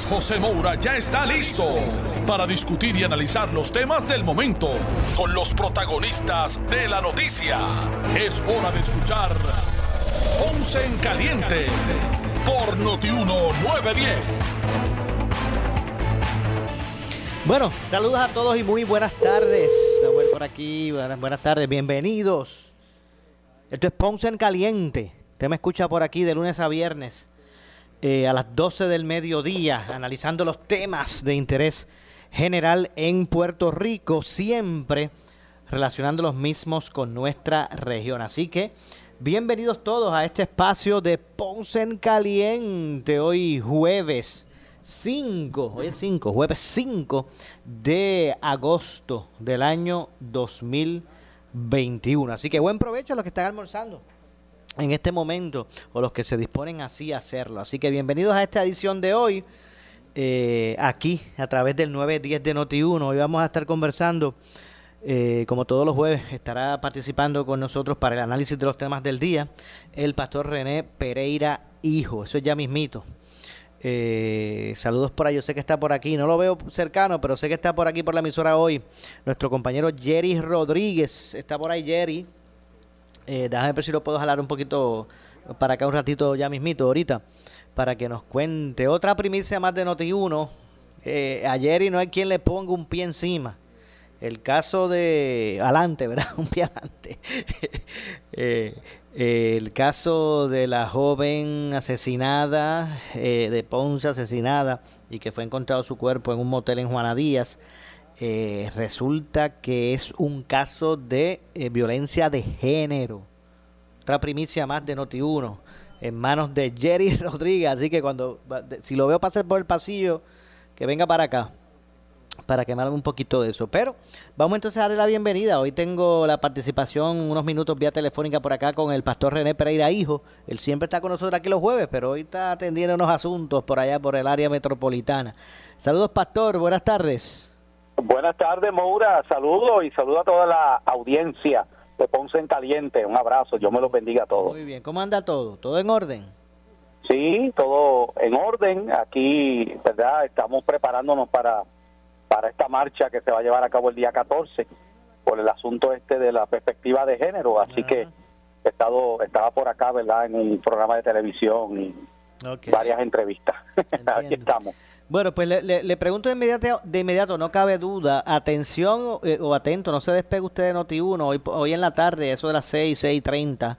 José Moura ya está listo para discutir y analizar los temas del momento con los protagonistas de la noticia. Es hora de escuchar Ponce en Caliente por Notiuno 910. Bueno, saludos a todos y muy buenas tardes. Me por aquí. Buenas, buenas tardes, bienvenidos. Esto es Ponce en Caliente. Usted me escucha por aquí de lunes a viernes eh, a las 12 del mediodía, analizando los temas de interés general en Puerto Rico, siempre relacionando los mismos con nuestra región. Así que bienvenidos todos a este espacio de Ponce en Caliente, hoy jueves 5, hoy es 5, jueves 5 de agosto del año 2021. Así que buen provecho a los que están almorzando en este momento o los que se disponen así a hacerlo. Así que bienvenidos a esta edición de hoy, eh, aquí a través del 910 de Noti1. Hoy vamos a estar conversando, eh, como todos los jueves, estará participando con nosotros para el análisis de los temas del día el pastor René Pereira Hijo. Eso es ya mismito. Eh, saludos por ahí, yo sé que está por aquí, no lo veo cercano, pero sé que está por aquí por la emisora hoy. Nuestro compañero Jerry Rodríguez, está por ahí Jerry. Eh, déjame ver si lo puedo jalar un poquito para acá un ratito ya mismito, ahorita, para que nos cuente otra primicia más de Noti1. Eh, a Jerry no hay quien le ponga un pie encima. El caso de... Adelante, ¿verdad? Un pie adelante. eh, el caso de la joven asesinada, eh, de Ponce asesinada, y que fue encontrado su cuerpo en un motel en Juana Díaz, eh, resulta que es un caso de eh, violencia de género. Otra primicia más de Noti1, en manos de Jerry Rodríguez. Así que cuando, si lo veo pasar por el pasillo, que venga para acá para que me un poquito de eso. Pero vamos entonces a darle la bienvenida. Hoy tengo la participación unos minutos vía telefónica por acá con el pastor René Pereira Hijo. Él siempre está con nosotros aquí los jueves, pero hoy está atendiendo unos asuntos por allá, por el área metropolitana. Saludos, pastor. Buenas tardes. Buenas tardes, Moura. Saludos y saludo a toda la audiencia de Ponce en Caliente. Un abrazo. Yo me los bendiga a todos. Muy bien. ¿Cómo anda todo? ¿Todo en orden? Sí, todo en orden. Aquí, ¿verdad? Estamos preparándonos para para esta marcha que se va a llevar a cabo el día 14 por el asunto este de la perspectiva de género. Así que he estado, estaba por acá, ¿verdad?, en un programa de televisión y varias entrevistas. Aquí estamos. Bueno, pues le, pregunto de inmediato, de inmediato, no cabe duda, atención eh, o atento, no se despegue usted de Noti1, hoy, hoy en la tarde, eso de las 6, 6.30,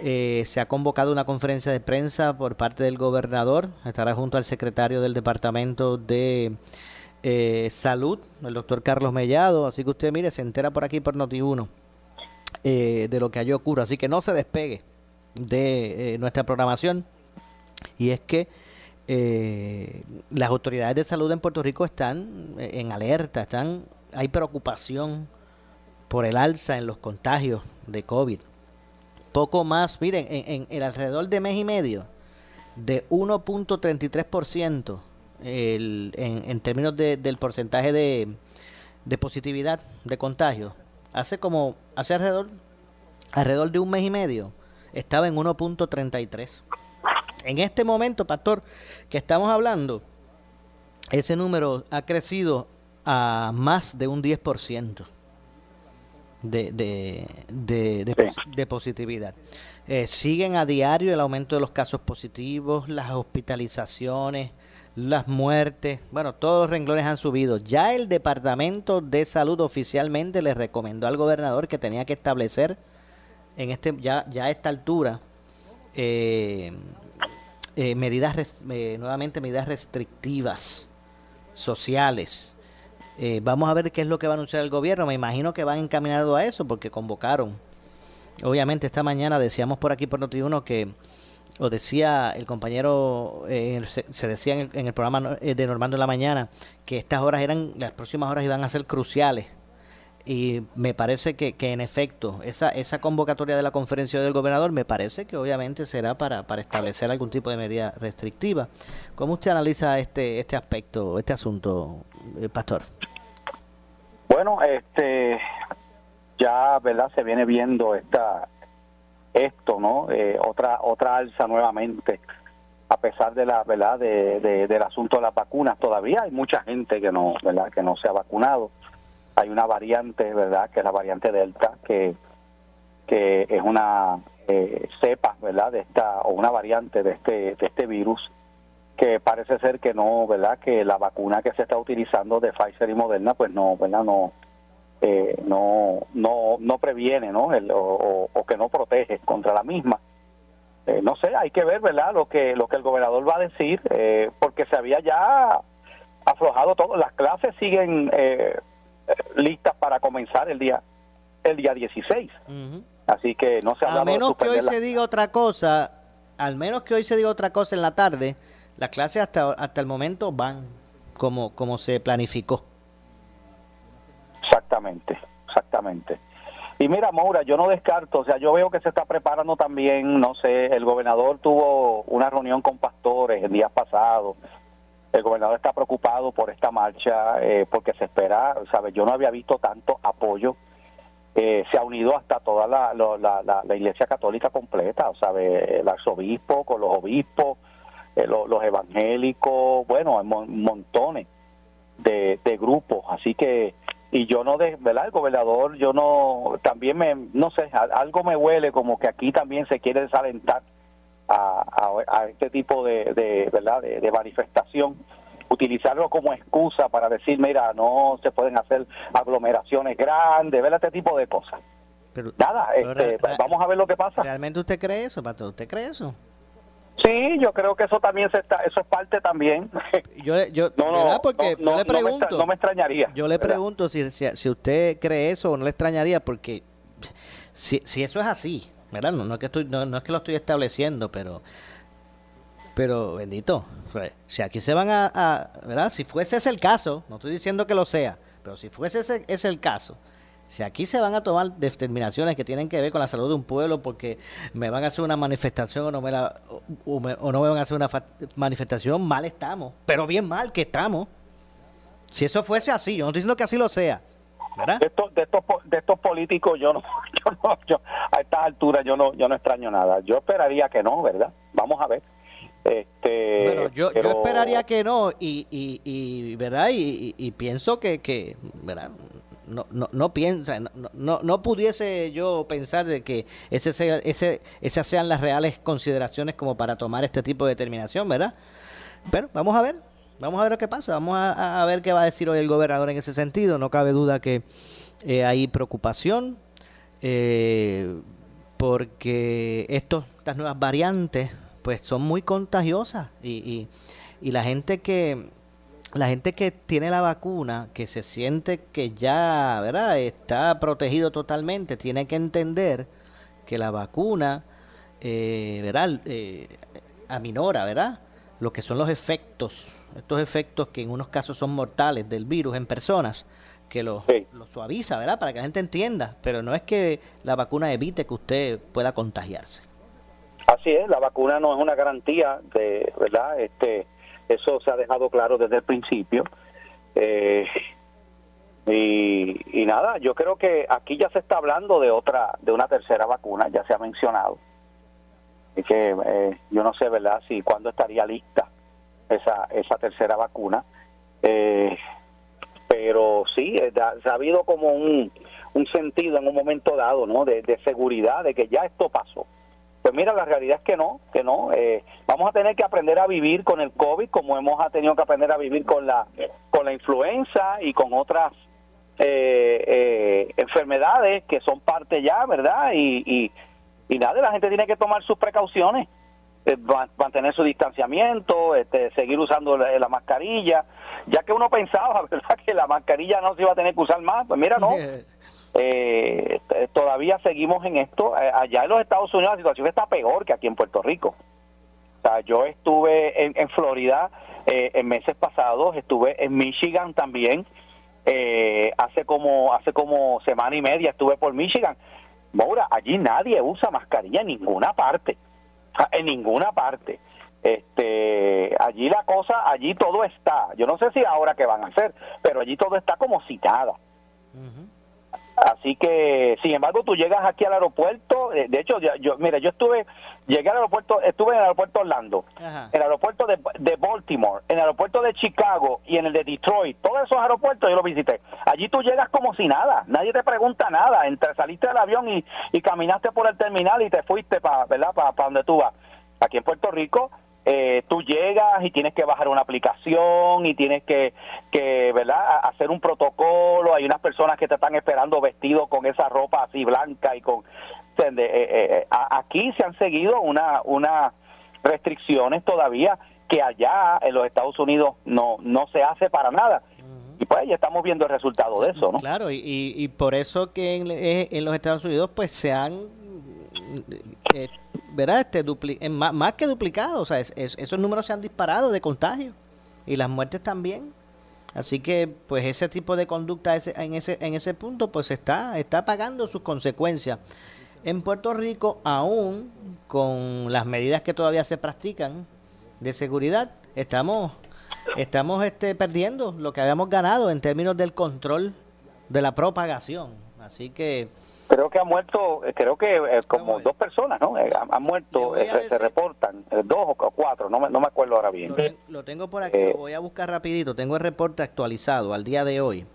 eh, se ha convocado una conferencia de prensa por parte del gobernador, estará junto al secretario del Departamento de eh, salud, el doctor Carlos Mellado. Así que usted, mire, se entera por aquí por Noti1 eh, de lo que allí ocurre. Así que no se despegue de eh, nuestra programación. Y es que las autoridades de salud en Puerto Rico están en alerta, están hay preocupación por el alza en los contagios de COVID. Poco más, miren, en, en alrededor de mes y medio, de 1.33% el, en, términos de, del porcentaje de, de, positividad de contagio, hace como, hace alrededor, alrededor de un mes y medio, estaba en 1.33. En este momento, pastor, que estamos hablando, ese número ha crecido a más de un 10% de, de, de, de, positividad. Eh, siguen a diario el aumento de los casos positivos, las hospitalizaciones, las muertes, bueno, todos los renglones han subido. Ya el Departamento de Salud oficialmente le recomendó al gobernador que tenía que establecer en este ya, ya a esta altura eh, eh, medidas eh, nuevamente medidas restrictivas sociales. vamos a ver qué es lo que va a anunciar el gobierno. Me imagino que van encaminados a eso porque convocaron. Obviamente esta mañana decíamos por aquí por Noti1 que o decía el compañero, eh, se, decía en el, programa eh, de Normando en la mañana, que estas horas eran, las próximas horas iban a ser cruciales. Y me parece que, que en efecto, esa, esa convocatoria de la conferencia del gobernador me parece que obviamente será para, para establecer algún tipo de medida restrictiva. ¿Cómo usted analiza este, este aspecto, este asunto, eh, Pastor? Bueno, este ya, ¿verdad? Se viene viendo esta esto, ¿no? Eh, otra otra alza nuevamente, a pesar de la, ¿verdad? De, del asunto de las vacunas, todavía hay mucha gente que no, ¿verdad? Que no se ha vacunado. Hay una variante, ¿verdad? Que es la variante Delta, que que es una eh, cepa, ¿verdad? De esta o una variante de este de este virus que parece ser que no, ¿verdad? Que la vacuna que se está utilizando de Pfizer y Moderna, pues no, ¿verdad? No eh, no, no, no previene, ¿no? o, que no protege contra la misma. Eh, no sé, hay que ver, ¿verdad? Lo que, lo que el gobernador va a decir, eh, porque se había ya aflojado todo. Las clases siguen listas para comenzar el día, el día 16. Así que no se ha A menos que hoy se diga otra cosa, al menos que hoy se diga otra cosa en la tarde, las clases hasta, hasta el momento van como, como se planificó. Exactamente, exactamente. Y mira, Moura, yo no descarto, o sea, yo veo que se está preparando también, no sé, el gobernador tuvo una reunión con pastores el día pasado. El gobernador está preocupado por esta marcha eh, porque se espera, ¿sabes? Yo no había visto tanto apoyo. Eh, se ha unido hasta toda la, la, la, iglesia católica completa, sea, el arzobispo con los obispos, eh, los, evangélicos, bueno, hay montones de, de grupos. Así que y yo no de verdad el gobernador yo no también me no sé algo me huele como que aquí también se quiere desalentar a, a, este tipo de, de verdad de, manifestación utilizarlo como excusa para decir mira no se pueden hacer aglomeraciones grandes ver este tipo de cosas. Nada este, vamos a ver lo que pasa. realmente usted cree eso pato usted cree eso Sí, yo creo que eso también se está, eso es parte también. Yo, yo, no, Porque yo le pregunto, no me, extrañaría. Yo le pregunto si, si, usted cree eso o no le extrañaría, porque si, si eso es así, ¿verdad? No, no, es que es lo estoy estableciendo, pero pero bendito, pues, si aquí se van a, ¿verdad? Si fuese ese el caso, no estoy diciendo que lo sea, pero si fuese ese, ese el caso, si aquí se van a tomar determinaciones que tienen que ver con la salud de un pueblo porque me van a hacer una manifestación o no me, la, o, no me van a hacer una manifestación, mal estamos. Pero bien mal que estamos. Si eso fuese así, yo no estoy diciendo que así lo sea. ¿Verdad? De, estos, de, estos, de estos políticos yo no, yo no yo, a estas alturas yo no, yo no extraño nada. Yo esperaría que no, ¿verdad? Vamos a ver. Este, bueno, yo, yo esperaría que no y, y, y verdad y, y, pienso que, que verdad no, no, no piensa, no, no, no pudiese yo pensar de que ese, ese, esas sean las reales consideraciones como para tomar este tipo de determinación, ¿verdad? Pero vamos a ver, vamos a ver lo que pasa, vamos a, ver qué va a decir hoy el gobernador en ese sentido. No cabe duda que eh, hay preocupación eh, porque estos, estas nuevas variantes pues son muy contagiosas y, y, y la gente que la gente que tiene la vacuna, que se siente que ya, ¿verdad? Está protegido totalmente, tiene que entender que la vacuna, eh, ¿verdad? Eh, aminora, ¿verdad? Lo que son los efectos, estos efectos que en unos casos son mortales del virus en personas, que lo, lo suaviza, ¿verdad? Para que la gente entienda, pero no es que la vacuna evite que usted pueda contagiarse. Así es, la vacuna no es una garantía de, ¿verdad? Este, eso se ha dejado claro desde el principio. Eh, y, nada, yo creo que aquí ya se está hablando de otra, de una tercera vacuna, ya se ha mencionado. Y que eh, yo no sé, ¿verdad?, si cuándo estaría lista esa, esa tercera vacuna. Eh, pero sí, ha habido como un, un sentido en un momento dado, ¿no?, de, de seguridad, de que ya esto pasó pues mira, la realidad es que no, que no. Eh, vamos a tener que aprender a vivir con el COVID como hemos tenido que aprender a vivir con la, con la influenza y con otras eh, eh, enfermedades que son parte ya, ¿verdad? Y, y, nada, la gente tiene que tomar sus precauciones, mantener su distanciamiento, este, seguir usando la, mascarilla, ya que uno pensaba, ¿verdad?, que la mascarilla no se iba a tener que usar más, pues mira, no. Eh, todavía seguimos en esto. Eh, allá en los Estados Unidos la situación está peor que aquí en Puerto Rico. O sea, yo estuve en, en Florida eh, en meses pasados, estuve en Michigan también, eh, hace como hace como semana y media estuve por Michigan. Maura, allí nadie usa mascarilla en ninguna parte, en ninguna parte. Este, allí la cosa, allí todo está. Yo no sé si ahora qué van a hacer, pero allí todo está como citada. Así que, sin embargo, tú llegas aquí al aeropuerto. eh, De hecho, ya- yo, mira, yo estuve, llegué al aeropuerto, estuve en el aeropuerto Orlando, Ajá. en el aeropuerto de, de Baltimore, en el aeropuerto de Chicago y en el de Detroit. Todos esos aeropuertos yo los visité. Allí tú llegas como si nada, nadie te pregunta nada. Entre saliste del avión y, y caminaste por el terminal y te fuiste para, ¿verdad? Para donde tú vas. Aquí en Puerto Rico, eh, tú llegas y tienes que bajar una aplicación y tienes que, que ¿verdad? Hacer un protocolo. Hay unas personas que te están esperando vestidos con esa ropa así blanca y con... Eh, eh, eh, aquí se han seguido una, una restricciones todavía que allá en los Estados Unidos no, no se hace para nada. Y pues ya estamos viendo el resultado de eso, ¿no? Claro, y, y, por eso que en, en los Estados Unidos pues se han, ¿verdad? Este, dupli- más, más que duplicado, o sea, es- es- esos números se han disparado de contagio y las muertes también. Así que pues ese tipo de conducta ese- en ese en ese punto pues está está pagando sus consecuencias. En Puerto Rico aún con las medidas que todavía se practican de seguridad, estamos estamos este perdiendo lo que habíamos ganado en términos del control de la propagación. Así que Creo que ha muerto, eh, creo que eh, como dos personas, ¿no? Eh, han, muerto, eh, se- se decir- reportan, eh, dos o cu- cuatro, no me, no me acuerdo ahora bien. lo, ten- lo tengo por aquí, Eh, lo voy a buscar rapidito. Tengo el reporte actualizado al día de hoy.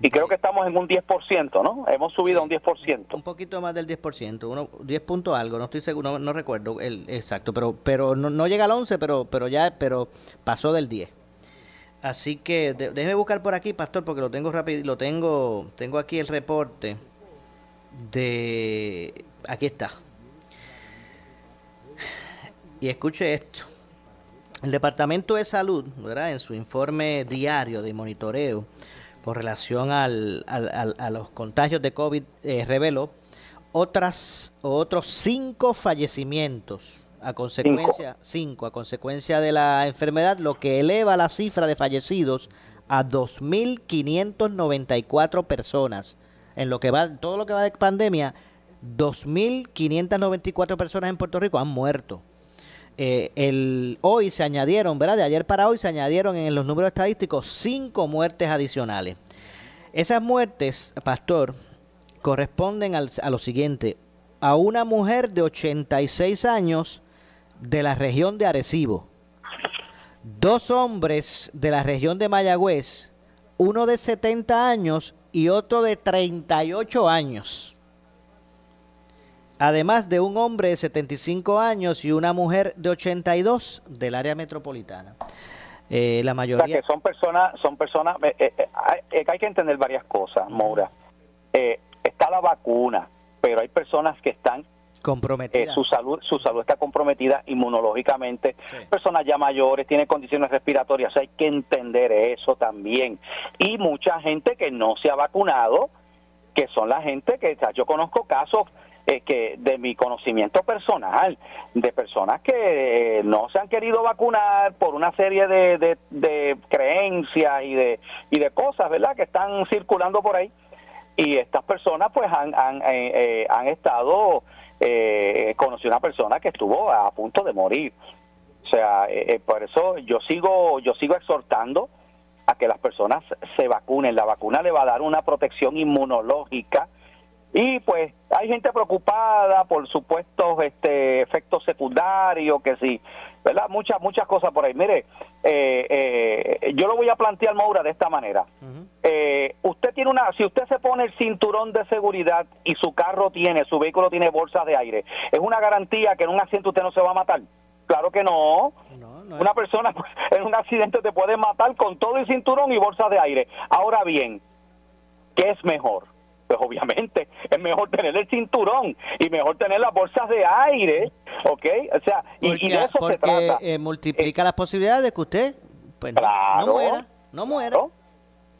Y creo que estamos en un 10%, ¿no? Hemos subido a un 10%. Un poquito más del 10%, uno, 10 punto algo, no estoy seguro, no, no recuerdo el exacto, pero pero no, no llega al 11, pero pero ya pero pasó del 10. Así que de- déjeme buscar por aquí, pastor, porque lo tengo rápido, lo tengo tengo aquí el reporte de aquí está. Y escuche esto. El Departamento de Salud, ¿verdad? en su informe diario de monitoreo con relación al, al- al- a los contagios de COVID, eh, reveló otras, otros cinco fallecimientos a consecuencia, cinco. a consecuencia de la enfermedad, lo que eleva la cifra de fallecidos a 2.594 personas. En lo que va, todo lo que va de pandemia, 2.594 personas en Puerto Rico han muerto. Eh, hoy se añadieron, ¿verdad? De ayer para hoy se añadieron en los números estadísticos cinco muertes adicionales. Esas muertes, pastor, corresponden a lo siguiente. A una mujer de 86 años de la región de Arecibo. Dos hombres de la región de Mayagüez. Uno de 70 años y otro de 38 años además de un hombre de 75 años y una mujer de 82 del área metropolitana. Eh, la O sea, mayoría... que son personas, son personas, eh, eh, eh, hay, eh, hay que entender varias cosas, Moura. Eh, está la vacuna, pero hay personas que están, eh, comprometidas. su salud su salud está comprometida inmunológicamente, Sí. personas ya mayores, tienen condiciones respiratorias, hay que entender eso también. Y mucha gente que no se ha vacunado, que son la gente que, o sea, yo conozco casos eh, que de mi conocimiento personal, de personas que eh, no se han querido vacunar por una serie de, de, de creencias y de, y de cosas, ¿verdad?, que están circulando por ahí. Y estas personas pues han, han, eh, eh, han estado, eh, conocí una persona que estuvo a punto de morir. O sea, eh, eh, por eso yo sigo, yo sigo exhortando a que las personas se vacunen. La vacuna le va a dar una protección inmunológica y pues hay gente preocupada por supuestos este, efectos secundarios, que sí, ¿verdad? Muchas, muchas cosas por ahí. Mire, eh, eh, yo lo voy a plantear, Maura, de esta manera. Eh, usted tiene una, si usted se pone el cinturón de seguridad y su carro tiene, su vehículo tiene bolsas de aire, ¿es una garantía que en un accidente usted no se va a matar? Claro que no. No, no Una persona pues, en un accidente te puede matar con todo el cinturón y bolsas de aire. Ahora bien, ¿qué es mejor? Pues obviamente es mejor tener el cinturón y mejor tener las bolsas de aire, ¿ok? O sea, y, porque y de eso se trata. eh, multiplica las posibilidades de que usted pues, no- Claro. no muera, no muera.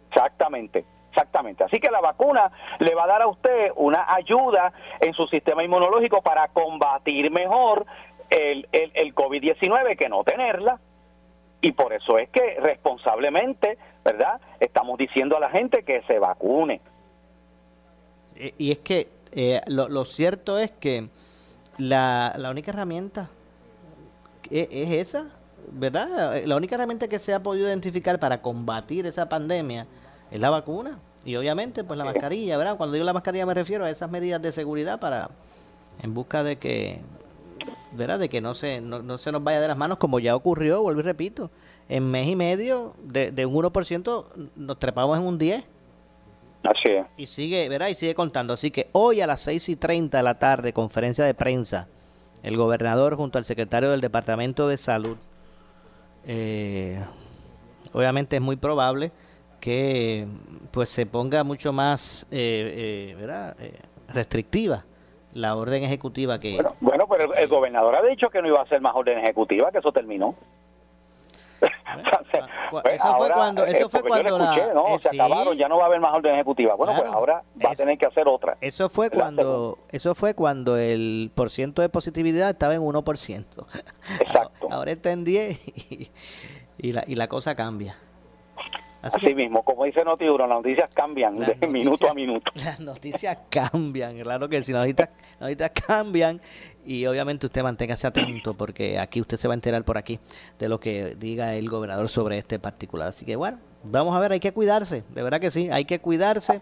Exactamente, exactamente. Así que la vacuna le va a dar a usted una ayuda en su sistema inmunológico para combatir mejor el, el, el COVID-19 que no tenerla. Y por eso es que responsablemente, ¿verdad? Estamos diciendo a la gente que se vacune. Y es que eh, lo, lo, cierto es que la, la única herramienta es, es, esa, ¿verdad? La única herramienta que se ha podido identificar para combatir esa pandemia es la vacuna. Y obviamente, pues la mascarilla, ¿verdad? Cuando digo la mascarilla me refiero a esas medidas de seguridad para, en busca de que ¿verdad? De que no se, no, se nos vaya de las manos como ya ocurrió, vuelvo y repito. En mes y medio, de, de un 1%, nos trepamos en un 10%. Así es. Y sigue, ¿verdad? Y sigue contando. Así que hoy a las 6 y 30 de la tarde, conferencia de prensa, el gobernador junto al secretario del Departamento de Salud, eh, obviamente es muy probable que pues se ponga mucho más eh, eh, ¿verdad? restrictiva la orden ejecutiva que... Bueno, bueno pero el, gobernador ha dicho que no iba a ser más orden ejecutiva, que eso terminó. eso fue cuando, eso fue cuando ¿no? se acabaron, ya no va a haber más orden ejecutiva. Bueno, pues ahora va a tener que hacer otra. Eso fue cuando eso fue cuando el porciento de positividad estaba en 1%. Exacto. Ahora está en 10 y, y, la, y la cosa cambia. Así, mismo, como dice Notiuno, las noticias cambian de minuto a minuto. Las noticias cambian, claro que sí, las noticias, noticias cambian y obviamente usted manténgase atento porque aquí usted se va a enterar por aquí de lo que diga el gobernador sobre este particular. Así que bueno, vamos a ver, hay que cuidarse, de verdad que sí, hay que cuidarse.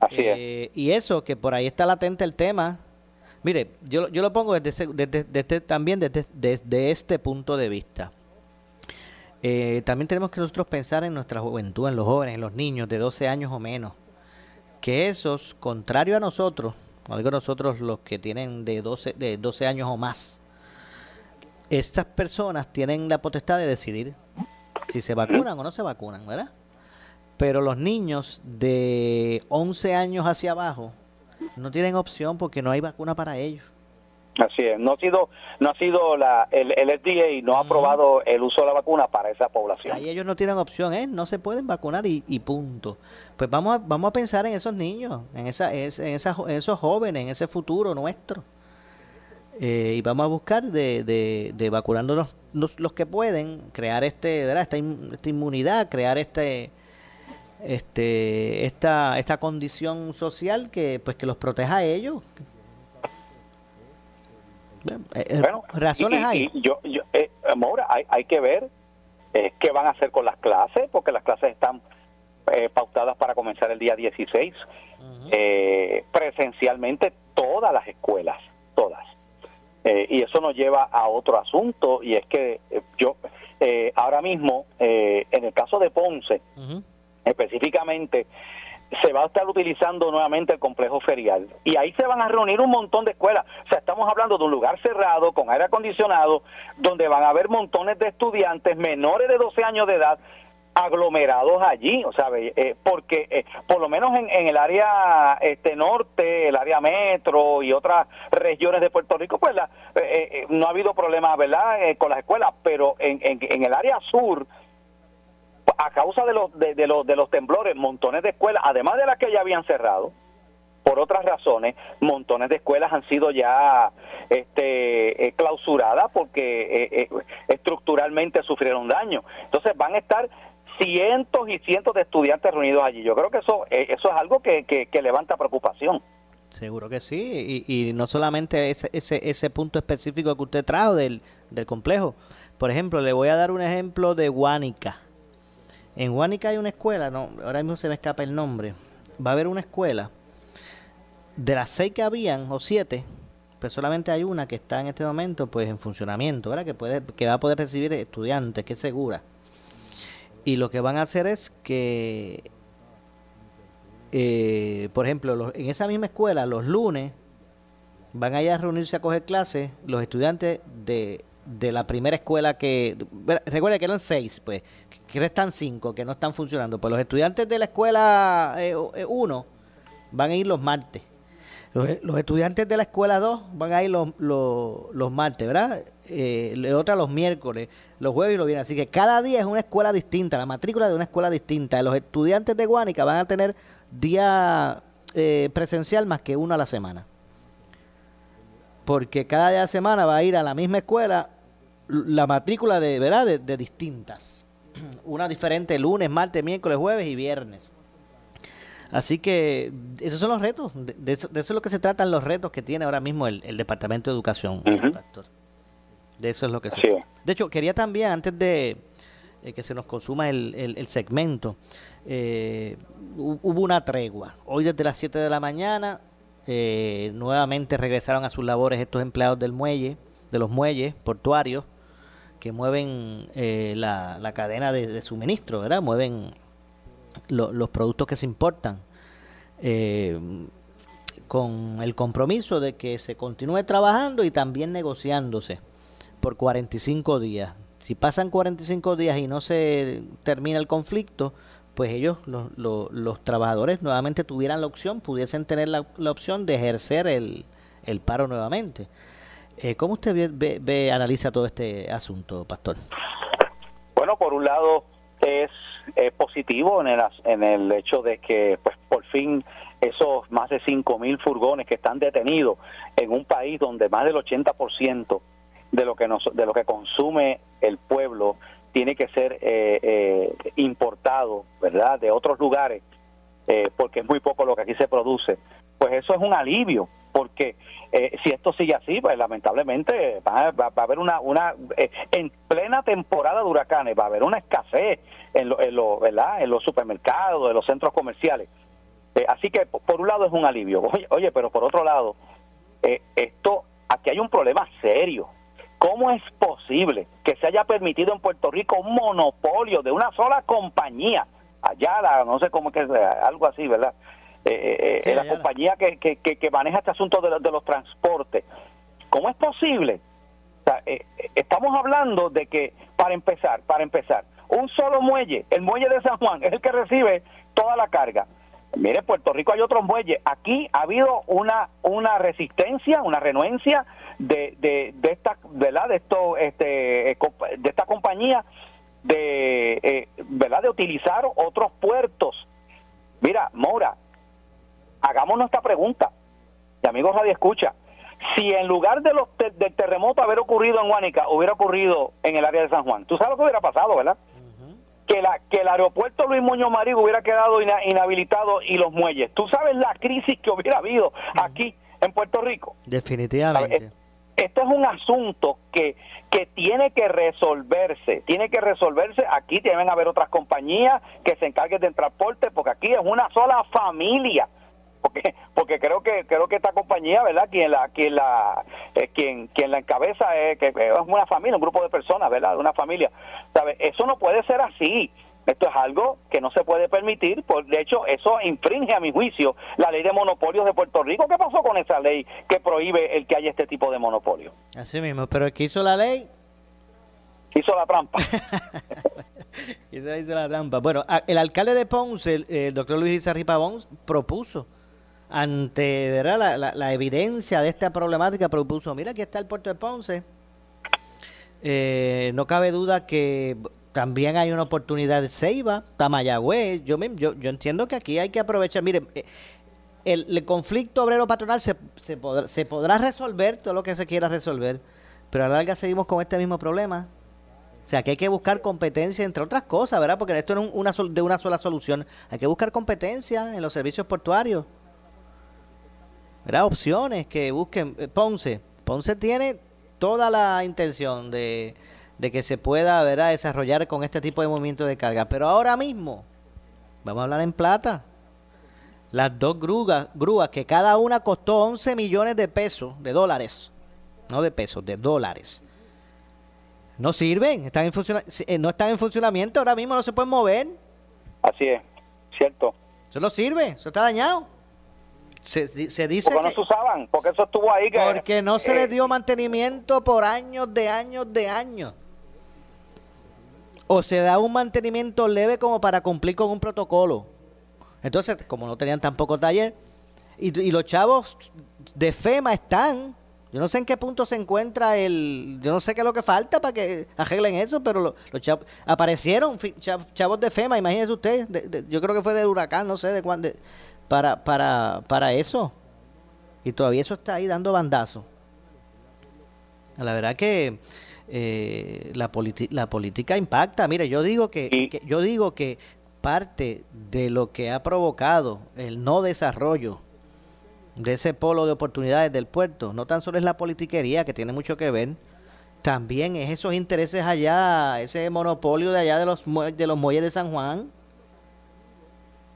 Así eh, Y eso, que por ahí está latente el tema. Mire, yo, yo lo pongo desde, desde, desde también desde, desde este punto de vista. Eh, también tenemos que nosotros pensar en nuestra juventud, en los jóvenes, en los niños de 12 años o menos. Que esos, contrario a nosotros, digo nosotros los que tienen de 12, de 12 años o más, estas personas tienen la potestad de decidir si se vacunan o no se vacunan, ¿verdad? Pero los niños de 11 años hacia abajo no tienen opción porque no hay vacuna para ellos. Así es, no ha sido, no ha sido la, el, el FDA no ha aprobado el uso de la vacuna para esa población. Ahí ellos no tienen opción, ¿eh? no se pueden vacunar y, y punto. Pues vamos a, vamos a pensar en esos niños, en, esa, en, esa, en esos jóvenes, en ese futuro nuestro. Eh, y vamos a buscar de, de, de vacunándonos los, los, que pueden, crear este, ¿verdad? Esta, esta inmunidad, crear este este esta esta condición social que pues que los proteja a ellos eh, eh, bueno, razones hay. yo, yo eh, hay, hay, que ver eh, qué van a hacer con las clases, porque las clases están pautadas para comenzar el día 16, presencialmente todas las escuelas, todas. y eso nos lleva a otro asunto, y es que yo ahora mismo, en el caso de Ponce, específicamente, se va a estar utilizando nuevamente el complejo ferial y ahí se van a reunir un montón de escuelas. O sea, estamos hablando de un lugar cerrado con aire acondicionado donde van a haber montones de estudiantes menores de 12 años de edad aglomerados allí, o sea, eh, porque eh, por lo menos en, el área este norte, el área metro y otras regiones de Puerto Rico, pues la, eh, no ha habido problemas, ¿verdad?, con las escuelas, pero en, en, en el área sur, a causa de los, de, los, de los temblores, montones de escuelas, además de las que ya habían cerrado, por otras razones, montones de escuelas han sido ya este, eh, clausuradas porque eh, eh, estructuralmente sufrieron daño. Entonces van a estar cientos y cientos de estudiantes reunidos allí. Yo creo que eso, eso es algo que, que, levanta preocupación. Seguro que sí, y, y no solamente ese, ese, ese punto específico que usted trajo del, del complejo. Por ejemplo, le voy a dar un ejemplo de Guánica en Huánica hay una escuela, no, ahora mismo se me escapa el nombre. Va a haber una escuela. De las seis que habían, o siete, pues solamente hay una que está en este momento pues en funcionamiento, ¿verdad? Que, puede, que va a poder recibir estudiantes, que es segura. Y lo que van a hacer es que, eh, por ejemplo, en esa misma escuela, los lunes, van a ir a reunirse a coger clases los estudiantes de, de la primera escuela que... Recuerda que eran seis, pues, que restan cinco que no están funcionando. Pues los estudiantes de la escuela 1 eh, eh, van a ir los martes. Los, estudiantes de la escuela 2 van a ir los, los, martes, ¿verdad? Eh, otra los miércoles, los jueves y los viernes. Así que cada día es una escuela distinta, la matrícula de una escuela distinta. Los estudiantes de Guánica van a tener día eh, presencial más que uno a la semana. porque cada día de semana va a ir a la misma escuela la matrícula de, ¿verdad? De, distintas. Una diferente lunes, martes, miércoles, jueves y viernes. Así que esos son los retos. De, eso, es lo que se tratan los retos que tiene ahora mismo el, Departamento de Educación, De eso es lo que se De hecho, quería también, antes de eh, que se nos consuma el, el, segmento, eh, hubo una tregua. Hoy desde las 7 de la mañana eh, nuevamente regresaron a sus labores estos empleados del muelle, de los muelles portuarios, que mueven eh, la, cadena de, suministro, ¿verdad? Mueven los productos que se importan. Eh, con el compromiso de que se continúe trabajando y también negociándose por 45 días. Si pasan 45 días y no se termina el conflicto, pues ellos, los, los, trabajadores, nuevamente tuvieran la opción, pudiesen tener la, opción de ejercer el, el paro nuevamente. Eh, ¿Cómo usted ve, ve, analiza todo este asunto, Pastor? Bueno, por un lado es, positivo en el, en el hecho de que pues por fin esos más de 5.000 furgones que están detenidos en un país donde más del 80% de lo que nos, de lo que consume el pueblo tiene que ser eh, eh, importado, ¿verdad?, de otros lugares, eh, porque es muy poco lo que aquí se produce, pues eso es un alivio, porque si esto sigue así, pues lamentablemente va, a haber una, una en plena temporada de huracanes, va a haber una escasez en, lo, en, lo, ¿verdad? en los supermercados, en los centros comerciales. así que por un lado es un alivio, oye, oye pero por otro lado, esto, aquí hay un problema serio, ¿Cómo es posible que se haya permitido en Puerto Rico un monopolio de una sola compañía? Allá, la, no sé cómo que es, algo así, ¿verdad? Eh, eh, eh la compañía que, que, que, maneja este asunto de, de, los transportes. ¿Cómo es posible? Eh, estamos hablando de que, para empezar, para empezar, un solo muelle, el muelle de San Juan, es el que recibe toda la carga. Mire, en Puerto Rico hay otros muelles. Aquí ha habido una, una resistencia, una renuencia de, de, de esta, ¿verdad? De esto, este, de esta compañía de, eh, ¿verdad? De utilizar otros puertos. Mira, Mora, hagámonos esta pregunta, y amigos Radio Escucha, si en lugar de los del terremoto haber ocurrido en Huánica, hubiera ocurrido en el área de San Juan, tú sabes lo que hubiera pasado, ¿verdad? Que, la, que el aeropuerto Luis Muñoz Marín hubiera quedado inhabilitado y los muelles. ¿Tú sabes la crisis que hubiera habido aquí en Puerto Rico? Definitivamente. Esto es un asunto que, que tiene que resolverse, tiene que resolverse, aquí deben haber otras compañías que se encarguen del transporte, porque aquí es una sola familia, porque porque creo que creo que esta compañía, ¿verdad? Quien la quien la eh, quien quien la encabeza es que es una familia, un grupo de personas, ¿verdad? Una familia. ¿Sabe? Eso no puede ser así. Esto es algo que no se puede permitir, por, de hecho eso infringe a mi juicio la ley de monopolios de Puerto Rico. ¿Qué pasó con esa ley que prohíbe el que haya este tipo de monopolio? Así mismo, pero el que hizo la ley hizo la trampa. hizo la trampa. Bueno, el alcalde de Ponce, el, doctor Luis Izarri Pavón, propuso ante ¿verdad? La, la, evidencia de esta problemática, propuso, mira, aquí está el puerto de Ponce. Eh, no cabe duda que también hay una oportunidad de Ceiba, Tamayagüez. Yo, yo, yo entiendo que aquí hay que aprovechar. Miren, eh, el, conflicto obrero-patronal se, se, podrá, se podrá resolver todo lo que se quiera resolver, pero a la larga seguimos con este mismo problema. O sea, que hay que buscar competencia, entre otras cosas, ¿verdad? Porque esto no es una de una sola solución. Hay que buscar competencia en los servicios portuarios. ¿Verdad? Opciones que busquen. Eh, Ponce. Ponce tiene toda la intención de de que se pueda ¿verdad? desarrollar con este tipo de movimiento de carga. Pero ahora mismo, vamos a hablar en plata, las dos grúas, grúas que cada una costó 11 millones de pesos, de dólares, no de pesos, de dólares. No sirven, están en eh, no están en funcionamiento, ahora mismo no se pueden mover. Así es, cierto. Eso no sirve, eso está dañado. Se, se dice porque no se usaban, porque eso estuvo ahí. Que, porque no se le eh, dio mantenimiento por años de años de años o se da un mantenimiento leve como para cumplir con un protocolo. Entonces, como no tenían tampoco taller, y, los chavos de FEMA están, yo no sé en qué punto se encuentra el, yo no sé qué es lo que falta para que arreglen eso, pero los chavos, aparecieron chavos de FEMA, imagínese usted, yo creo que fue del huracán, no sé de cuándo, para, para, para eso. Y todavía eso está ahí dando bandazos. La verdad que eh, la, la política impacta. Mire, yo digo que, yo digo que parte de lo que ha provocado el no desarrollo de ese polo de oportunidades del puerto, no tan solo es la politiquería que tiene mucho que ver, también es esos intereses allá, ese monopolio de allá de los de los muelles de San Juan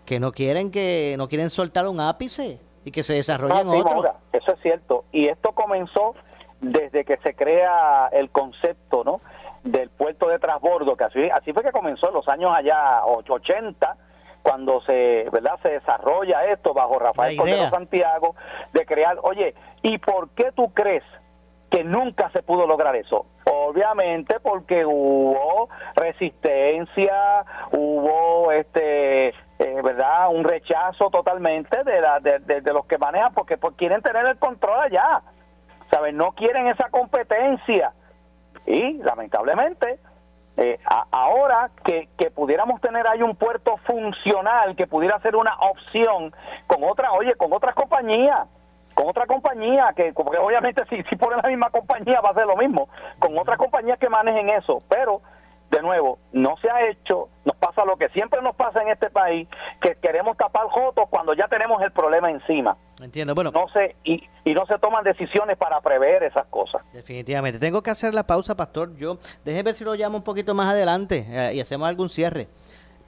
que no quieren que no quieren soltar un ápice y que se desarrollen otros. eso es cierto y esto comenzó desde que se crea el concepto, ¿no? del puerto de transbordo, que así, así fue que comenzó en los años allá 80 cuando se, ¿verdad? se desarrolla esto bajo Rafael Cordero Santiago de crear, oye, ¿y por qué tú crees que nunca se pudo lograr eso. Obviamente porque hubo resistencia, hubo este eh, verdad un rechazo totalmente de, la, de, los que manejan porque, pues, quieren tener el control allá, saben no quieren esa competencia. Y lamentablemente eh, ahora que, que pudiéramos tener ahí un puerto funcional que pudiera ser una opción con otra, oye, con otras compañías con otra compañía, que porque obviamente si, si ponen la misma compañía va a ser lo mismo, con otras compañías que manejen eso, pero de nuevo, no se ha hecho, nos pasa lo que siempre nos pasa en este país, que queremos tapar jotos cuando ya tenemos el problema encima. Entiendo, bueno. No sé, y, y no se toman decisiones para prever esas cosas. Definitivamente. Tengo que hacer la pausa, pastor. Yo, déjeme ver si lo llamo un poquito más adelante eh, y hacemos algún cierre.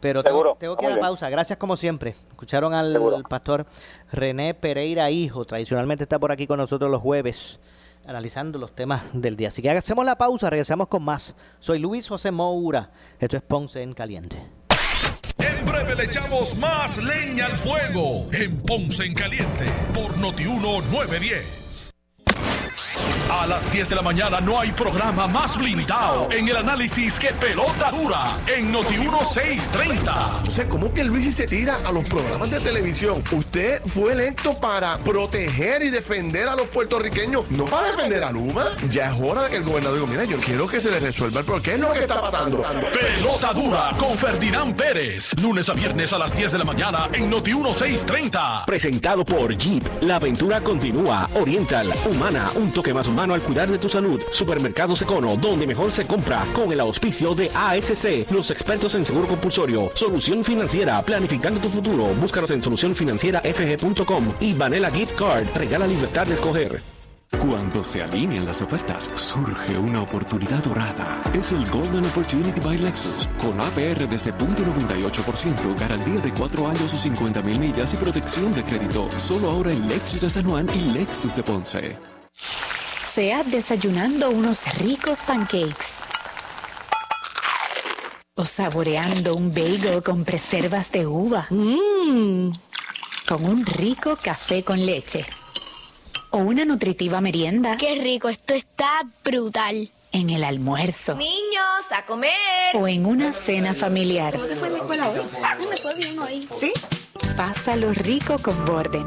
Pero tengo, tengo que ir a la pausa. Gracias como siempre. Escucharon al pastor René Pereira Hijo. Tradicionalmente está por aquí con nosotros los jueves analizando los temas del día. Así que hacemos la pausa, regresamos con más. Soy Luis José Moura. Esto es Ponce en Caliente. En breve le echamos más leña al fuego en Ponce en Caliente por Notiuno 910. A las 10 de la mañana no hay programa más limitado en el análisis que pelota dura en Noti 1630. O sea, ¿cómo que Luis se tira a los programas de televisión? Usted fue electo para proteger y defender a los puertorriqueños, no para defender a Luma. Ya es hora de que el gobernador diga, mira, yo quiero que se le resuelva el qué es lo que está pasando. Pelota dura con Ferdinand Pérez. Lunes a viernes a las 10 de la mañana en Noti 1630. Presentado por Jeep. La aventura continúa. Oriental, humana, un toque más humano al cuidar de tu salud. Supermercados Econo, donde mejor se compra. Con el auspicio de ASC, los expertos en seguro compulsorio. Solución financiera, planificando tu futuro. Búscanos en solucionfinancierafg.com y Vanilla Gift Card. Regala libertad de escoger. Cuando se alinean las ofertas, surge una oportunidad dorada. Es el Golden Opportunity by Lexus, con APR desde .98%, garantía de 4 años o 50 mil millas y protección de crédito. Solo ahora en Lexus de San Juan y Lexus de Ponce sea desayunando unos ricos pancakes o saboreando un bagel con preservas de uva. Mmm. Con un rico café con leche. O una nutritiva merienda. Qué rico, esto está brutal. En el almuerzo. Niños, a comer. O en una cena familiar. ¿Cómo te fue en la escuela hoy? me fue bien hoy. ¿Sí? Pásalo rico con Borden.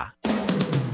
Bye.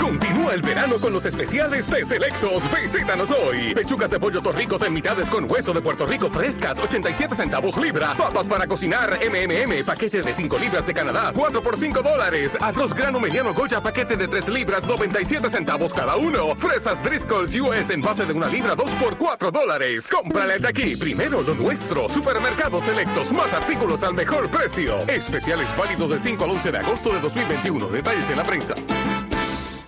Continúa el verano con los especiales de Selectos. Visítanos hoy. Pechugas de pollo torricos en mitades con hueso de Puerto Rico frescas, 87 centavos libra. Papas para cocinar MMM, paquete de 5 libras de Canadá, 4 por 5 dólares. Arroz grano mediano Goya, paquete de 3 libras, 97 centavos cada uno. Fresas Driscoll's US en base de una libra, 2 por 4 dólares. Cómprale de aquí. Primero lo nuestro. Supermercados Selectos. Más artículos al mejor precio. Especiales válidos del 5 al 11 de agosto de 2021. Detalles en la prensa.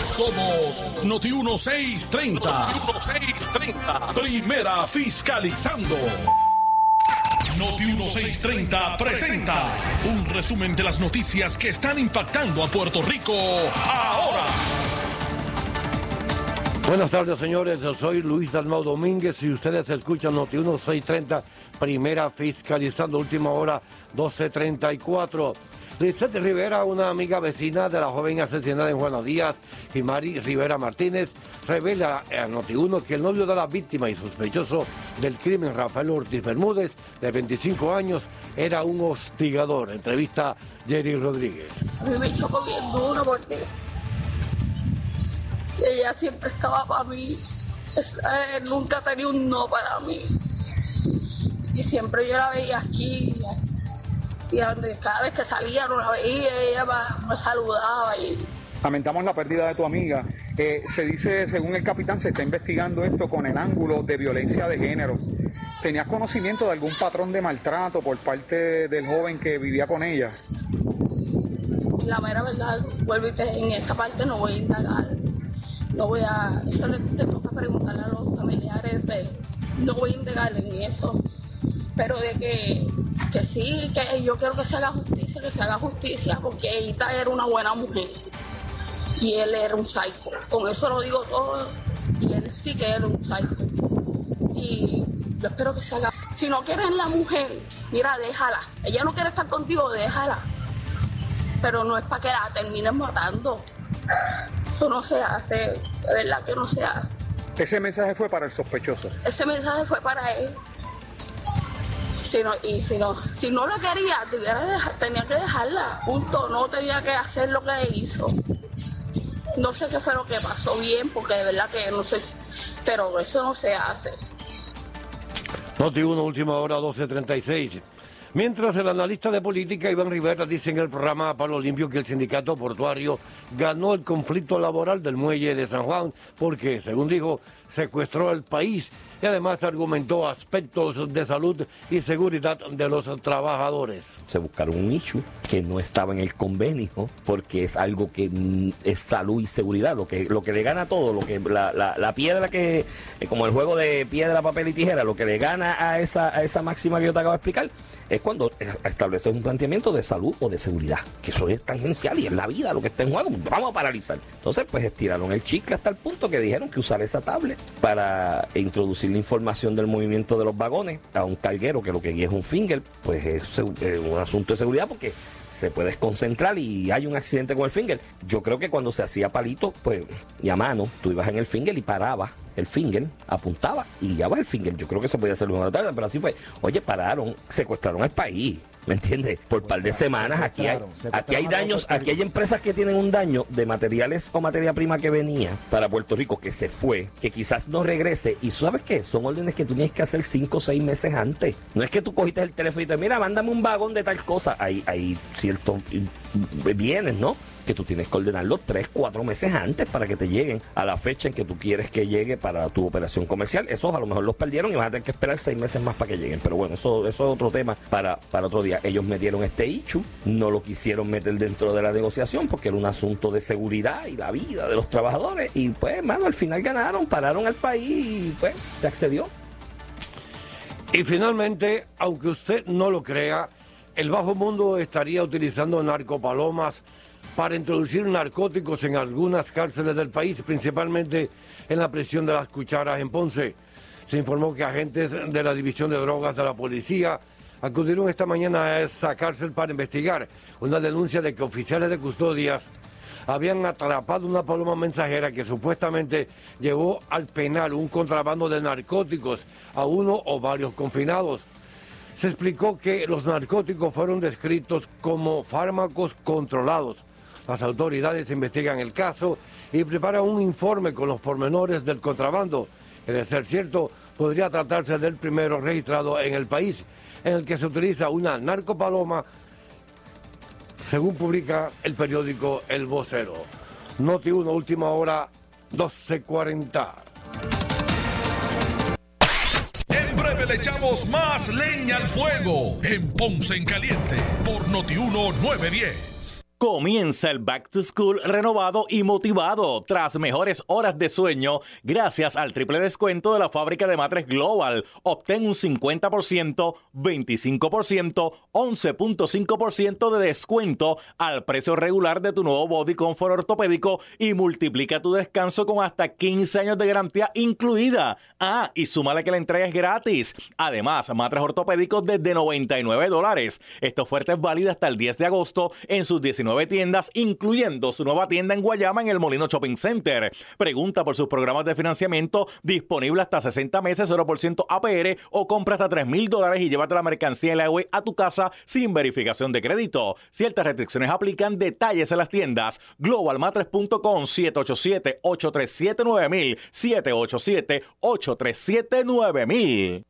Somos Noti 1630. Noti 1630. Primera fiscalizando. Noti 1630 presenta un resumen de las noticias que están impactando a Puerto Rico ahora. Buenas tardes, señores. Yo soy Luis Dalmau Domínguez y ustedes escuchan Noti 1630, primera fiscalizando, última hora 1234. Lizeth Rivera, una amiga vecina de la joven asesinada en Juana Díaz y Mari Rivera Martínez, revela a Noti1 que el novio de la víctima y sospechoso del crimen, Rafael Ortiz Bermúdez, de 25 años, era un hostigador. Entrevista Jerry Rodríguez. A mí me chocó bien duro porque ella siempre estaba para mí. Es- eh, nunca tenía un no para mí. Y siempre yo la veía aquí. Y donde- cada vez que salía no la veía, ella me, me saludaba y Lamentamos la pérdida de tu amiga. Eh, se dice, según el capitán, se está investigando esto con el ángulo de violencia de género. ¿Tenías conocimiento de algún patrón de maltrato por parte del joven que vivía con ella? la mera verdad, vuelvo y te, en esa parte no voy a indagar. No voy a, eso le, te toca preguntarle a los familiares de, no voy a indagar en eso. Pero de que, que sí, que yo quiero que se haga justicia, que se haga justicia, porque ella era una buena mujer y él era un psycho. Con eso lo digo todo, y él sí que era un psycho. Y yo espero que se haga. Si no quieren la mujer, mira, déjala. Ella no quiere estar contigo, déjala pero no es para que la terminen matando. Eso no se hace, de verdad que no se hace. Ese mensaje fue para el sospechoso. Ese mensaje fue para él. Si no, y si no, si no lo quería, tenía que dejarla. Punto. No tenía que hacer lo que hizo. No sé qué fue lo que pasó bien, porque de verdad que no sé. Pero eso no se hace. Noti 1, última hora 12.36. Mientras el analista de política Iván Rivera dice en el programa Palo Limpio que el sindicato portuario ganó el conflicto laboral del muelle de San Juan porque, según dijo, secuestró el país y además argumentó aspectos de salud y seguridad de los trabajadores. se buscaron un issue que no estaba en el convenio porque es algo que mm, es salud y seguridad lo que lo que le gana a todo lo que la, la- la piedra que eh, como el juego de piedra papel y tijera lo que le gana a esa a esa máxima que yo te acabo de explicar es cuando eh, estableces un planteamiento de salud o de seguridad que eso es tangencial y es la vida lo que está en juego vamos a paralizar entonces pues estiraron el chicle hasta el punto que dijeron que usar esa tablet para introducir la información del movimiento de los vagones a un carguero que lo que guía es un finger, pues es eh, un asunto de seguridad porque se puede desconcentrar y hay un accidente con el finger. Yo creo que cuando se hacía palito, pues, y a mano, tú ibas en el finger y parabas el finger, apuntaba y guiabas el finger. Yo creo que se podía hacer una tarde, pero así fue. Oye, pararon, secuestraron al país. ¿Me entiendes? Por par de semanas aquí hay, aquí hay daños, aquí hay empresas que tienen un daño de materiales o materia prima que venía para Puerto Rico, que se fue, que quizás no regrese. Y ¿sabes qué? Son órdenes que tú tienes que hacer cinco o seis meses antes. No es que tú cogiste el teléfono y te mira, mándame un vagón de tal cosa. Hay, hay ciertos mm, bienes, ¿no? Que tú tienes que ordenarlo tres, cuatro meses antes para que te lleguen a la fecha en que tú quieres que llegue para tu operación comercial. Esos a lo mejor los perdieron y vas a tener que esperar seis meses más para que lleguen. Pero bueno, eso, eso es otro tema para, para otro día. Ellos metieron este ICHU, no lo quisieron meter dentro de la negociación porque era un asunto de seguridad y la vida de los trabajadores. Y pues, mano, al final ganaron, pararon al país y pues se accedió. Y finalmente, aunque usted no lo crea, el bajo mundo estaría utilizando narcopalomas para introducir narcóticos en algunas cárceles del país, principalmente en la prisión de las cucharas en Ponce. Se informó que agentes de la División de Drogas de la Policía acudieron esta mañana a esa cárcel para investigar una denuncia de que oficiales de custodias habían atrapado una paloma mensajera que supuestamente llevó al penal un contrabando de narcóticos a uno o varios confinados. Se explicó que los narcóticos fueron descritos como fármacos controlados. Las autoridades investigan el caso y preparan un informe con los pormenores del contrabando. que de ser cierto, podría tratarse del primero registrado en el país, en el que se utiliza una narcopaloma según publica el periódico El Vocero. Noti 1, última hora, 12.40. En breve le echamos más leña al fuego en Ponce en Caliente por Noti 1 910. Comienza el Back to School renovado y motivado tras mejores horas de sueño gracias al triple descuento de la fábrica de matres Global. Obtén un 50%, 25%, 11.5% de descuento al precio regular de tu nuevo Body Comfort ortopédico y multiplica tu descanso con hasta 15 años de garantía incluida. Ah, y súmale que la entrega es gratis. Además, matres ortopédicos desde 99 dólares. Esta oferta es válida hasta el 10 de agosto en sus 19 tiendas, incluyendo su nueva tienda en Guayama en el Molino Shopping Center. Pregunta por sus programas de financiamiento disponible hasta 60 meses, 0% APR o compra hasta 3 mil dólares y llévate la mercancía la web a tu casa sin verificación de crédito. Ciertas restricciones aplican. Detalles en las tiendas. Globalmatres.com 787-837-9000 787-837-9000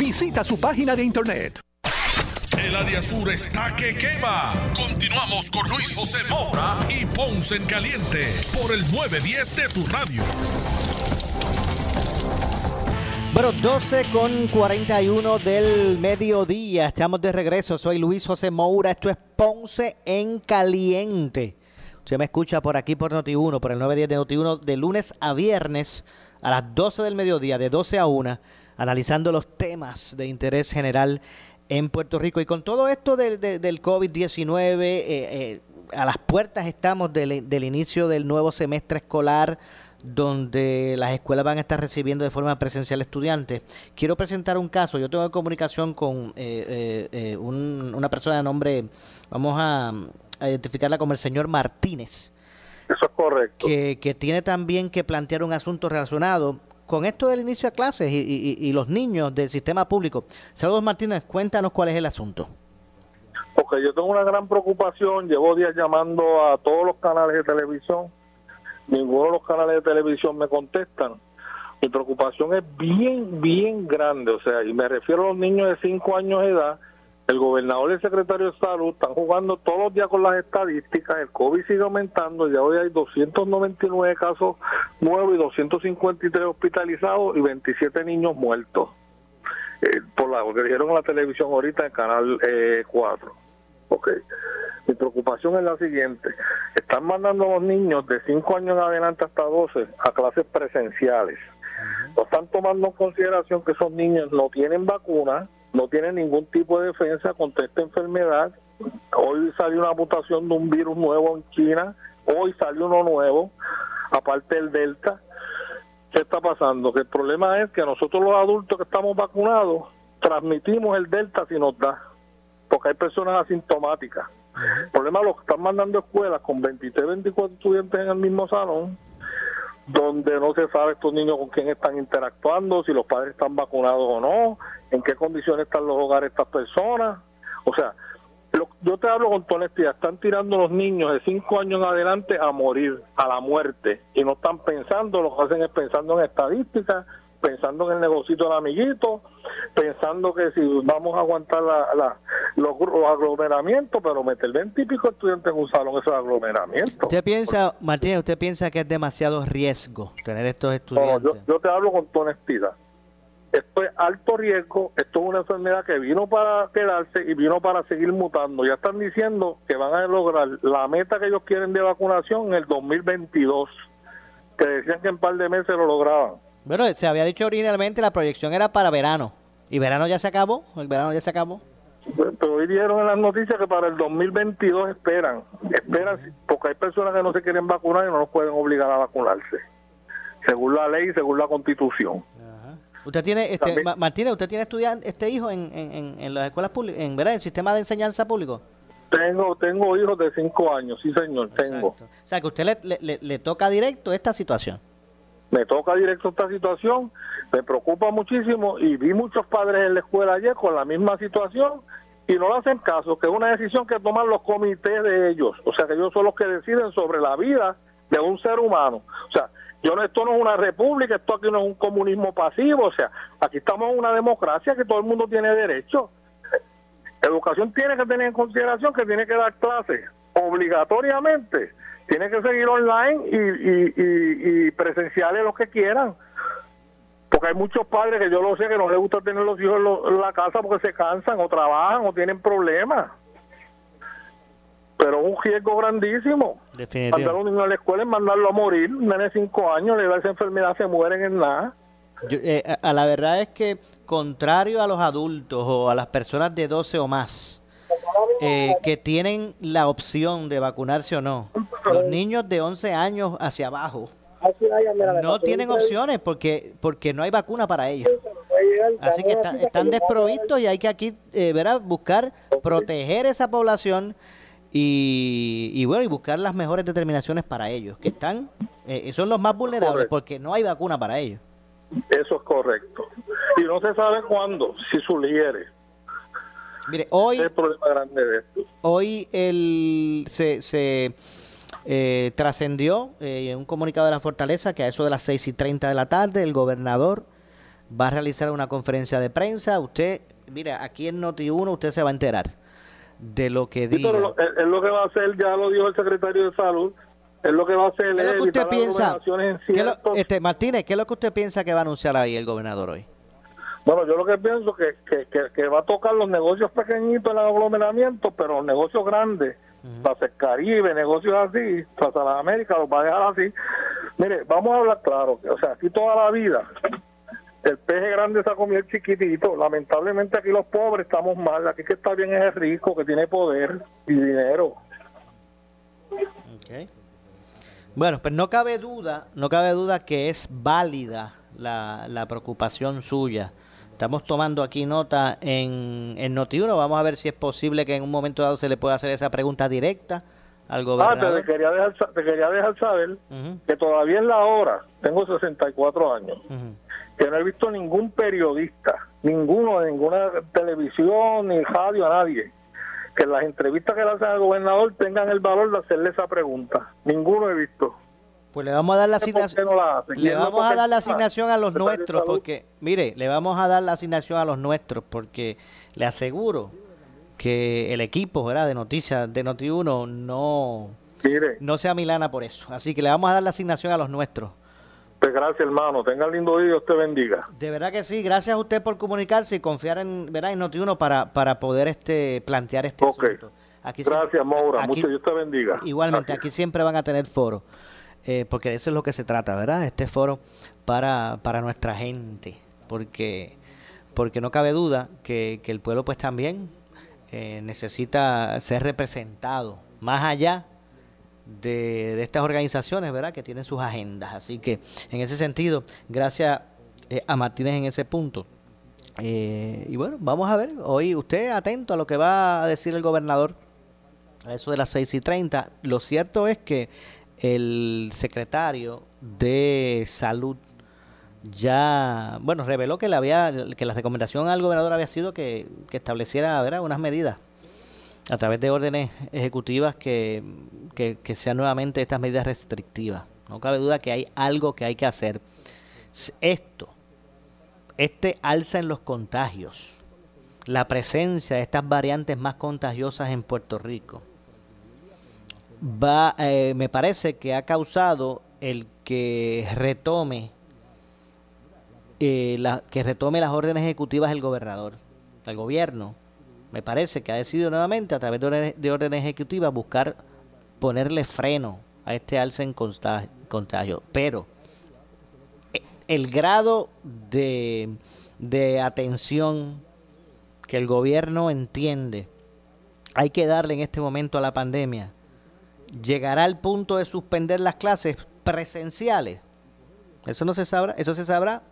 Visita su página de internet. El área sur está que quema. Continuamos con Luis José Moura y Ponce en Caliente por el 910 de tu radio. Bueno, 12 con 41 del mediodía. Estamos de regreso. Soy Luis José Moura. Esto es Ponce en Caliente. Usted me escucha por aquí por Noti1, por el 910 de Noti1, de lunes a viernes a las 12 del mediodía, de 12 a 1, analizando los temas de interés general en Puerto Rico. Y con todo esto del, del, del COVID-19, eh, eh, a las puertas estamos del, del inicio del nuevo semestre escolar donde las escuelas van a estar recibiendo de forma presencial estudiantes. Quiero presentar un caso. Yo tengo comunicación con eh, eh, un, una persona de nombre, vamos a, a, identificarla como el señor Martínez. Eso es correcto. Que, que, tiene también que plantear un asunto relacionado con esto del inicio de clases y, y, los niños del sistema público. Saludos Martínez, cuéntanos cuál es el asunto. Porque yo tengo una gran preocupación, llevo días llamando a todos los canales de televisión ninguno de los canales de televisión me contestan. Mi preocupación es bien, bien grande, o sea, y me refiero a los niños de 5 años de edad. El gobernador y el secretario de salud están jugando todos los días con las estadísticas. El COVID sigue aumentando. Ya hoy hay 299 casos nuevos y 253 hospitalizados y 27 niños muertos. Eh, por lo que dijeron en la televisión ahorita en Canal eh, 4. Ok. Mi, preocupación es la siguiente. Están mandando a los niños de 5 años en adelante hasta 12 a clases presenciales. No están tomando en consideración que esos niños no tienen vacuna, no tienen ningún tipo de defensa contra esta enfermedad. Hoy salió una mutación de un virus nuevo en China, hoy salió uno nuevo, aparte del Delta. ¿Qué está pasando? Que el problema es que nosotros los adultos que estamos vacunados transmitimos el Delta si nos da, porque hay personas asintomáticas. El problema es lo que están mandando a escuelas con 23, 24 estudiantes en el mismo salón, donde no se sabe estos niños con quién están interactuando, si los padres están vacunados o no, en qué condiciones están los hogares de estas personas. O sea, lo- yo te hablo con toda honestidad, están tirando los niños de 5 años en adelante a morir, a la muerte, y no están pensando, lo que hacen es pensando en estadísticas, pensando en el negocito del amiguito, pensando que si vamos a aguantar la, la- los, los aglomeramientos, pero meter 20 y pico estudiantes en un salón, eso es aglomeramiento. ¿Usted piensa, Martínez, usted piensa que es demasiado riesgo tener estos No, estudiantes? yo, yo te hablo con toda honestidad. Esto es alto riesgo, esto es una enfermedad que vino para quedarse y vino para seguir mutando. Ya están diciendo que van a lograr la meta que ellos quieren de vacunación en el 2022, que decían que en un par de meses lo lograban. Bueno, se había dicho originalmente la proyección era para verano. ¿Y verano ya se acabó? ¿El verano ya se acabó? Pero hoy dijeron en las noticias que para el 2022 esperan, esperan, porque hay personas que no se quieren vacunar y no los pueden obligar a vacunarse, según la ley y según la constitución. Usted tiene, este, También- Martínez, usted tiene estudiante, este hijo en, en, en, las escuelas públicas, en ¿verdad? el sistema de enseñanza público. Tengo, tengo hijos de 5 años, sí señor, tengo. O sea, que usted le- le- le toca directo esta situación. Me toca directo esta situación, me preocupa muchísimo y vi muchos padres en la escuela ayer con la misma situación y no le hacen caso, que es una decisión que toman los comités de ellos, o sea que ellos son los que deciden sobre la vida de un ser humano. O sea, yo no, esto no es una república, esto aquí no es un comunismo pasivo, o sea, aquí estamos en una democracia que todo el mundo tiene derecho. Educación tiene que tener en consideración que tiene que dar clases obligatoriamente, tiene que seguir online y, y, y, y presenciales los que quieran. Porque hay muchos padres que yo lo sé que no les gusta tener los hijos en, la casa porque se cansan o trabajan o tienen problemas. Pero es un riesgo grandísimo. Mandar a un niño a la escuela es mandarlo a morir. Un nene de 5 años le da esa enfermedad, se mueren en nada. Yo, eh, a, a la verdad es que, contrario a los adultos o a las personas de 12 o más, eh, que tienen la opción de vacunarse o no, los niños de 11 años hacia abajo no tienen opciones porque porque no hay vacuna para ellos. Así que está- están desprovistos y hay que aquí eh, ¿verdad? buscar proteger esa población y, y bueno y buscar las mejores determinaciones para ellos, que están eh, son los más vulnerables porque no hay vacuna para ellos. Eso es correcto. Y no se sabe cuándo, si sugiere. Mire, hoy Ese es el problema grande de esto. Hoy el, se, se eh, trascendió eh, en un comunicado de la Fortaleza que a eso de las 6 y 30 de la tarde el gobernador va a realizar una conferencia de prensa. Usted, mira, aquí en Noti1 usted se va a enterar de lo que Sí, diga. pero lo- es, es lo que va a hacer, ya lo dijo el secretario de Salud, es lo que va a hacer ¿Qué es lo que usted piensa? aglomeraciones en ¿Qué es lo- ciertos- este, Martínez, ¿qué es lo que usted piensa que va a anunciar ahí el gobernador hoy? Bueno, yo lo que pienso que, que, que, que va a tocar los negocios pequeñitos en el aglomeramiento, pero los negocios grandes, Plaza el Caribe, negocios así, Plaza Las Américas, los va a dejar así. Mire, vamos a hablar claro, o sea, aquí toda la vida el peje grande se ha comido el chiquitito. Lamentablemente aquí los pobres estamos mal, aquí que está bien es el rico, que tiene poder y dinero. Ok. Bueno, pues no cabe duda, no cabe duda que es válida la, la preocupación suya. Estamos tomando aquí nota en, en Notiuno. Vamos a ver si es posible que en un momento dado se le pueda hacer esa pregunta directa al Ah, gobernador. te quería dejar, te quería dejar saber que todavía es la hora, tengo 64 años, ujú. que no he visto ningún periodista, ninguno de ninguna televisión ni radio, a nadie, que las entrevistas que le hacen al gobernador tengan el valor de hacerle esa pregunta. Ninguno he visto. Pues le vamos a dar la asignación. no la Le vamos a dar la asignación a los nuestros porque, mire, le vamos a dar la asignación a los nuestros porque le aseguro que el equipo, ¿verdad? De noticias de Noti1 no Mire, no sea Milana por eso. Así que le vamos a dar la asignación a los nuestros. pues gracias hermano, tenga lindo día y Dios te bendiga. De verdad que sí, gracias a usted por comunicarse y confiar en, ¿verdad? en Noti1 para, para poder este plantear este Ok. asunto. Aquí Gracias, Maura. aquí- Mucho Dios te bendiga. Igualmente, aquí siempre van a tener foro, eh, porque de eso es lo que se trata, ¿verdad? Este foro para, para nuestra gente, porque, porque no cabe duda que, que el pueblo pues también eh, necesita ser representado, más allá de, de estas organizaciones, ¿verdad? Que tienen sus agendas. Así que, en ese sentido, gracias eh, a Martínez en ese punto. Y bueno, vamos a ver, hoy usted atento a lo que va a decir el gobernador a eso de las 6 y 30. Lo cierto es que el secretario de salud ya, bueno, reveló que le había, que la recomendación al gobernador había sido que, que estableciera ¿verdad? unas medidas a través de órdenes ejecutivas que, que, que sean nuevamente estas medidas restrictivas. No cabe duda que hay algo que hay que hacer. Esto, este alza en los contagios, la presencia de estas variantes más contagiosas en Puerto Rico, va, eh, me parece que ha causado el que retome eh, la, que retome las órdenes ejecutivas del gobernador, el gobierno. Me parece que ha decidido nuevamente a través de órdenes, de ejecutivas buscar ponerle freno a este alza en contagio. Pero eh, el grado de, de atención que el gobierno entiende hay que darle en este momento a la pandemia llegará al punto de suspender las clases presenciales. Eso no se sabrá, eso se sabrá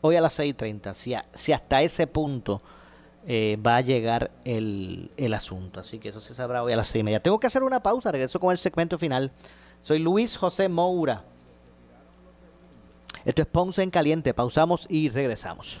hoy a las 6.30, si, si hasta ese punto eh, va a llegar el, el asunto. Así que eso se sabrá hoy a las 6 y media. Tengo que hacer una pausa, regreso con el segmento final. Soy Luis José Moura. Esto es Ponce en Caliente. Pausamos y regresamos.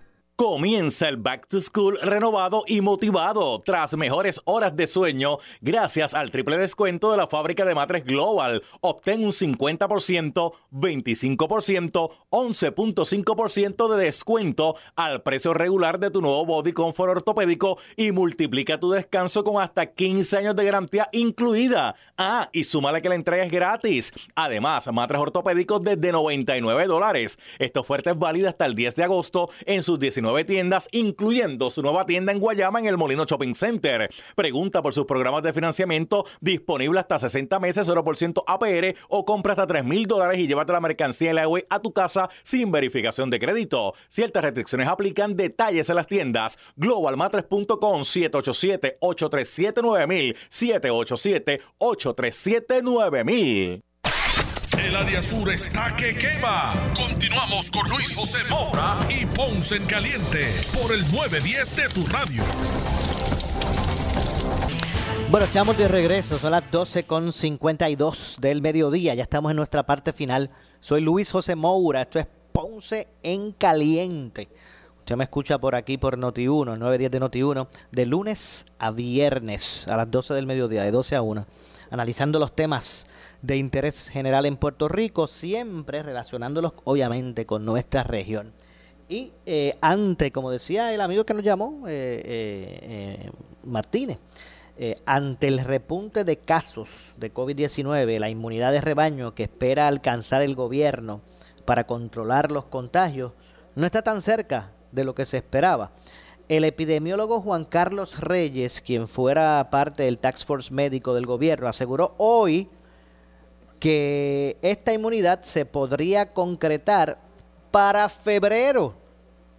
Comienza el Back to School renovado y motivado tras mejores horas de sueño gracias al triple descuento de la fábrica de matres Global. Obtén un 50%, 25%, 11.5% de descuento al precio regular de tu nuevo Body Comfort ortopédico y multiplica tu descanso con hasta 15 años de garantía incluida. Ah, y súmale que la entrega es gratis. Además, matres ortopédicos desde 99 dólares. Esta oferta es válida hasta el 10 de agosto en sus 19 tiendas, incluyendo su nueva tienda en Guayama en el Molino Shopping Center. Pregunta por sus programas de financiamiento disponible hasta 60 meses, 0% APR o compra hasta 3 mil dólares y llévate la mercancía en la web a tu casa sin verificación de crédito. Ciertas restricciones aplican. Detalles en las tiendas. Globalmatres.com 787-837-9000 787-837-9000 El área sur está que quema. Continuamos con Luis José Moura y Ponce en Caliente por el 910 de tu radio. Bueno, estamos de regreso, son las 12 con 52 del mediodía, ya estamos en nuestra parte final. Soy Luis José Moura, esto es Ponce en Caliente. Usted me escucha por aquí por Noti1, 910 de Noti1, de lunes a viernes a las 12 del mediodía, de 12 a 1, analizando los temas de interés general en Puerto Rico, siempre relacionándolos obviamente con nuestra región. Y eh, ante, como decía el amigo que nos llamó, eh, eh, Martínez, ante el repunte de casos de COVID-19, la inmunidad de rebaño que espera alcanzar el gobierno para controlar los contagios, no está tan cerca de lo que se esperaba. El epidemiólogo Juan Carlos Reyes, quien fuera parte del Tax Force médico del gobierno, aseguró hoy que esta inmunidad se podría concretar para febrero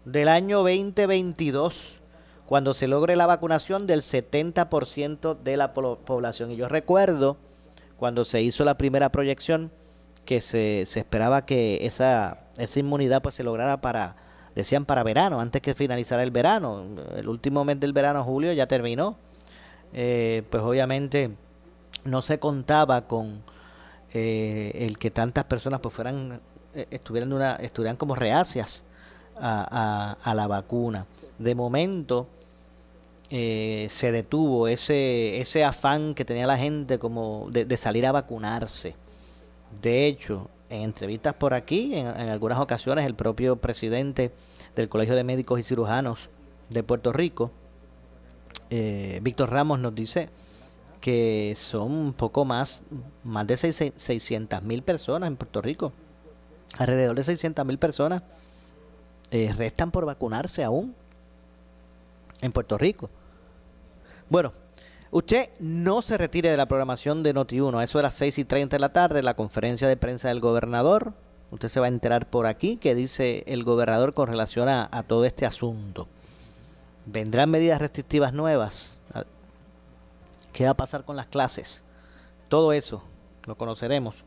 del año 2022, cuando se logre la vacunación del 70% de la población. Y yo recuerdo cuando se hizo la primera proyección que se, esperaba que esa, esa inmunidad pues se lograra para, decían para verano, antes que finalizara el verano. El último mes del verano, julio, ya terminó. Eh, pues obviamente no se contaba con eh, el que tantas personas pues fueran eh, estuvieran como reacias a, a, la vacuna de momento se detuvo ese ese afán que tenía la gente como de, salir a vacunarse de hecho en entrevistas por aquí en, algunas ocasiones el propio presidente del Colegio de Médicos y Cirujanos de Puerto Rico Víctor Ramos nos dice que son un poco más, más de 600 mil personas en Puerto Rico. Alrededor de 600 mil personas eh, restan por vacunarse aún en Puerto Rico. Bueno, usted no se retire de la programación de Noti1. A eso de las 6 y 30 de la tarde, la conferencia de prensa del gobernador. Usted se va a enterar por aquí que dice el gobernador con relación a todo este asunto. ¿Vendrán medidas restrictivas nuevas? ¿Qué va a pasar con las clases? Todo eso lo conoceremos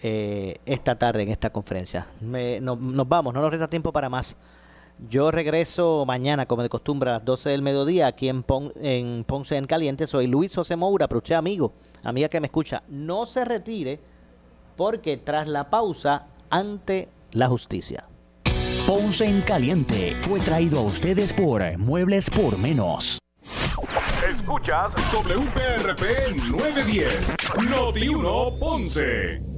eh, esta tarde en esta conferencia. nos vamos, no nos resta tiempo para más. Yo regreso mañana, como de costumbre, a las 12 del mediodía, aquí en, en Ponce en Caliente. Soy Luis José Moura, pero usted, amigo, amiga que me escucha, no se retire porque tras la pausa, ante la justicia. Ponce en Caliente fue traído a ustedes por Muebles por Menos. Escuchas WPRP 910, Noti 1 Ponce.